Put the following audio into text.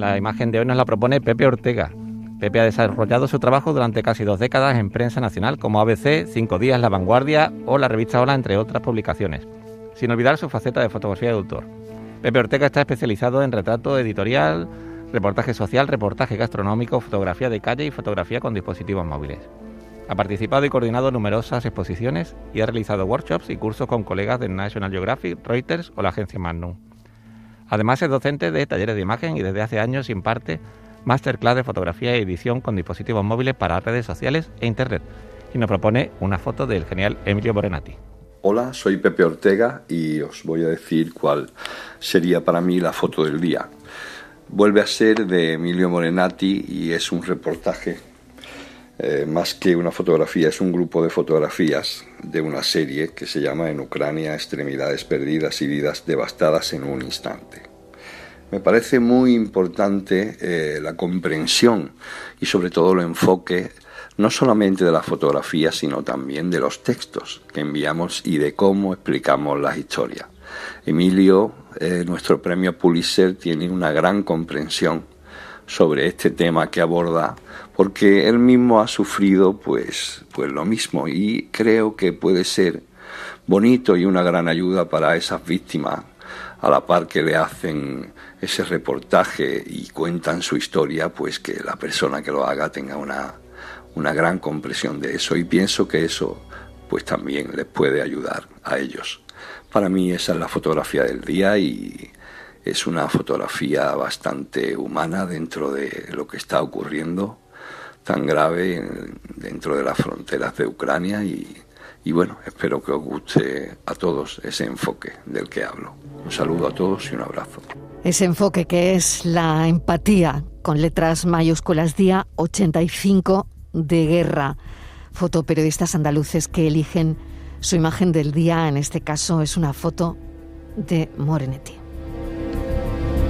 La imagen de hoy nos la propone Pepe Ortega. Pepe ha desarrollado su trabajo durante casi dos décadas en prensa nacional como ABC, Cinco Días, La Vanguardia o la revista Hola, entre otras publicaciones, sin olvidar su faceta de fotografía de autor. Pepe Ortega está especializado en retrato editorial, reportaje social, reportaje gastronómico, fotografía de calle y fotografía con dispositivos móviles. Ha participado y coordinado numerosas exposiciones y ha realizado workshops y cursos con colegas de National Geographic, Reuters o la agencia Magnum. Además es docente de talleres de imagen y desde hace años imparte masterclass de fotografía y edición con dispositivos móviles para redes sociales e internet y nos propone una foto del genial Emilio Morenati. Hola, soy Pepe Ortega y os voy a decir cuál sería para mí la foto del día. Vuelve a ser de Emilio Morenati y es un reportaje eh, más que una fotografía, es un grupo de fotografías de una serie que se llama En Ucrania, extremidades perdidas y vidas devastadas en un instante. Me parece muy importante eh, la comprensión y sobre todo el enfoque no solamente de la fotografía, sino también de los textos que enviamos y de cómo explicamos las historias. Emilio, eh, nuestro premio Pulitzer, tiene una gran comprensión sobre este tema que aborda, porque él mismo ha sufrido pues, pues lo mismo y creo que puede ser bonito y una gran ayuda para esas víctimas a la par que le hacen ese reportaje y cuentan su historia, pues que la persona que lo haga tenga una, una gran comprensión de eso y pienso que eso pues también les puede ayudar a ellos. Para mí esa es la fotografía del día y es una fotografía bastante humana dentro de lo que está ocurriendo, tan grave dentro de las fronteras de Ucrania y, bueno, espero que os guste a todos ese enfoque del que hablo. Un saludo a todos y un abrazo. Ese enfoque que es la empatía con letras mayúsculas día 85 de guerra. Fotoperiodistas andaluces que eligen su imagen del día, en este caso es una foto de Morenetti.